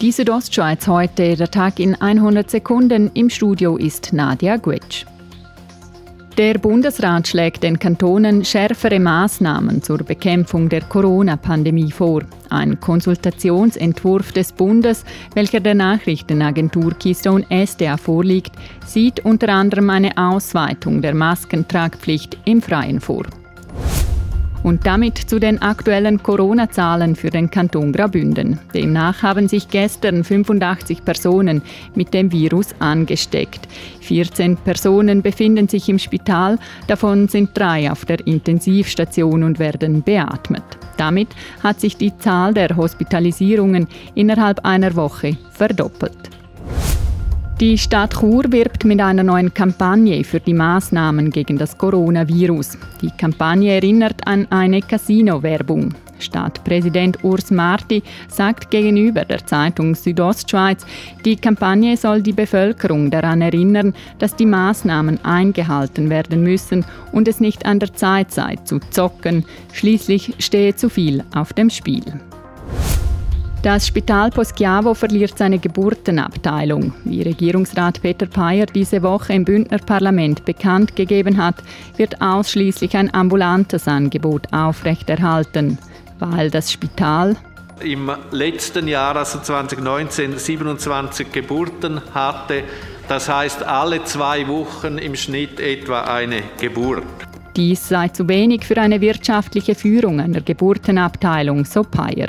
Die Südostschweiz heute, der Tag in 100 Sekunden. Im Studio ist Nadia Gwetsch. Der Bundesrat schlägt den Kantonen schärfere Maßnahmen zur Bekämpfung der Corona-Pandemie vor. Ein Konsultationsentwurf des Bundes, welcher der Nachrichtenagentur Keystone SDA vorliegt, sieht unter anderem eine Ausweitung der Maskentragpflicht im Freien vor. Und damit zu den aktuellen Corona-Zahlen für den Kanton Graubünden. Demnach haben sich gestern 85 Personen mit dem Virus angesteckt. 14 Personen befinden sich im Spital, davon sind drei auf der Intensivstation und werden beatmet. Damit hat sich die Zahl der Hospitalisierungen innerhalb einer Woche verdoppelt. Die Stadt Chur wirbt mit einer neuen Kampagne für die Maßnahmen gegen das Coronavirus. Die Kampagne erinnert an eine Casino-Werbung. Stadtpräsident Urs Marti sagt gegenüber der Zeitung Südostschweiz, die Kampagne soll die Bevölkerung daran erinnern, dass die Maßnahmen eingehalten werden müssen und es nicht an der Zeit sei zu zocken. Schließlich stehe zu viel auf dem Spiel. Das Spital Poschiavo verliert seine Geburtenabteilung. Wie Regierungsrat Peter Peyer diese Woche im Bündner Parlament bekannt gegeben hat, wird ausschließlich ein ambulantes Angebot aufrechterhalten, weil das Spital im letzten Jahr, also 2019, 27 Geburten hatte. Das heißt alle zwei Wochen im Schnitt etwa eine Geburt. Dies sei zu wenig für eine wirtschaftliche Führung einer Geburtenabteilung, so Peyer.